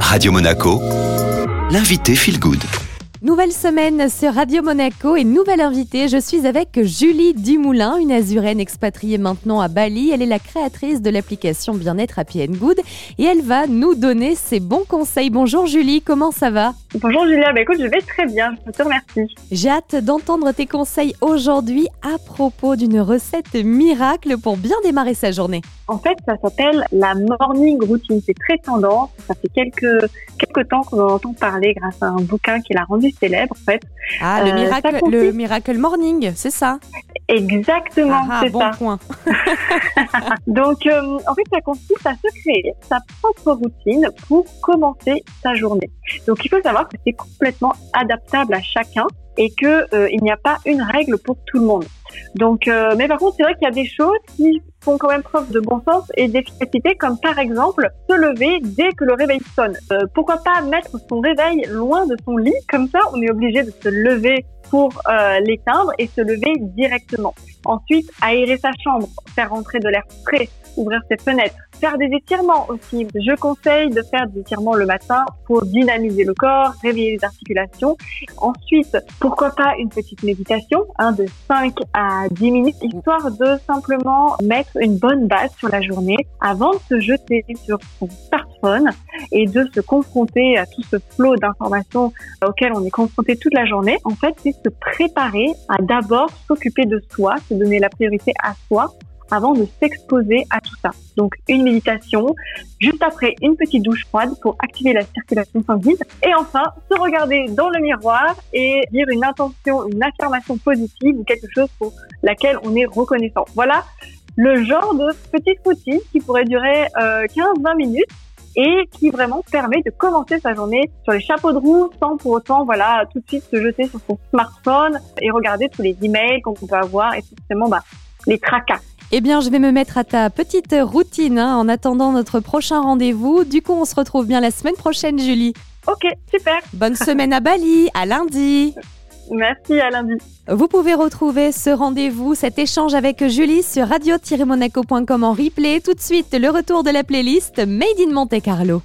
Radio Monaco, l'invité Feel Good. Nouvelle semaine sur Radio Monaco et nouvelle invitée. Je suis avec Julie Dumoulin, une azuraine expatriée maintenant à Bali. Elle est la créatrice de l'application Bien-être Happy and Good et elle va nous donner ses bons conseils. Bonjour Julie, comment ça va? Bonjour Julia, bah écoute, je vais très bien, je te remercie. J'ai hâte d'entendre tes conseils aujourd'hui à propos d'une recette miracle pour bien démarrer sa journée. En fait, ça s'appelle la morning routine. C'est très tendance. Ça fait quelques, quelques temps qu'on en entend parler grâce à un bouquin qui l'a rendu célèbre, en fait. Ah, le, Euh, miracle, consiste- le Miracle Morning, c'est ça? Exactement, Ah, ah, c'est bon ça. point. Donc, euh, en fait, ça consiste à se créer sa propre routine pour commencer sa journée. Donc, il faut savoir que c'est complètement adaptable à chacun et que euh, il n'y a pas une règle pour tout le monde. Donc, euh, mais par contre, c'est vrai qu'il y a des choses qui font quand même preuve de bon sens et d'efficacité, comme par exemple se lever dès que le réveil sonne. Euh, pourquoi pas mettre son réveil loin de son lit? Comme ça, on est obligé de se lever pour euh, l'éteindre et se lever directement. Ensuite, aérer sa chambre, faire rentrer de l'air frais, ouvrir ses fenêtres, faire des étirements aussi. Je conseille de faire des étirements le matin pour dynamiser le corps, réveiller les articulations. Ensuite, pourquoi pas une petite méditation, hein, de 5 à 10 minutes, histoire de simplement mettre une bonne base sur la journée avant de se jeter sur son smartphone et de se confronter à tout ce flot d'informations auquel on est confronté toute la journée. En fait, c'est se préparer à d'abord s'occuper de soi, se donner la priorité à soi avant de s'exposer à tout ça. Donc une méditation, juste après une petite douche froide pour activer la circulation sanguine et enfin se regarder dans le miroir et dire une intention, une affirmation positive ou quelque chose pour laquelle on est reconnaissant. Voilà le genre de petite routine qui pourrait durer euh, 15-20 minutes et qui vraiment permet de commencer sa journée sur les chapeaux de roue sans pour autant voilà tout de suite se jeter sur son smartphone et regarder tous les emails qu'on peut avoir et forcément bah, les tracas. Eh bien, je vais me mettre à ta petite routine hein, en attendant notre prochain rendez-vous. Du coup, on se retrouve bien la semaine prochaine, Julie. Ok, super. Bonne semaine à Bali, à lundi. Merci, à lundi. Vous pouvez retrouver ce rendez-vous, cet échange avec Julie sur radio-monaco.com en replay. Tout de suite, le retour de la playlist Made in Monte Carlo.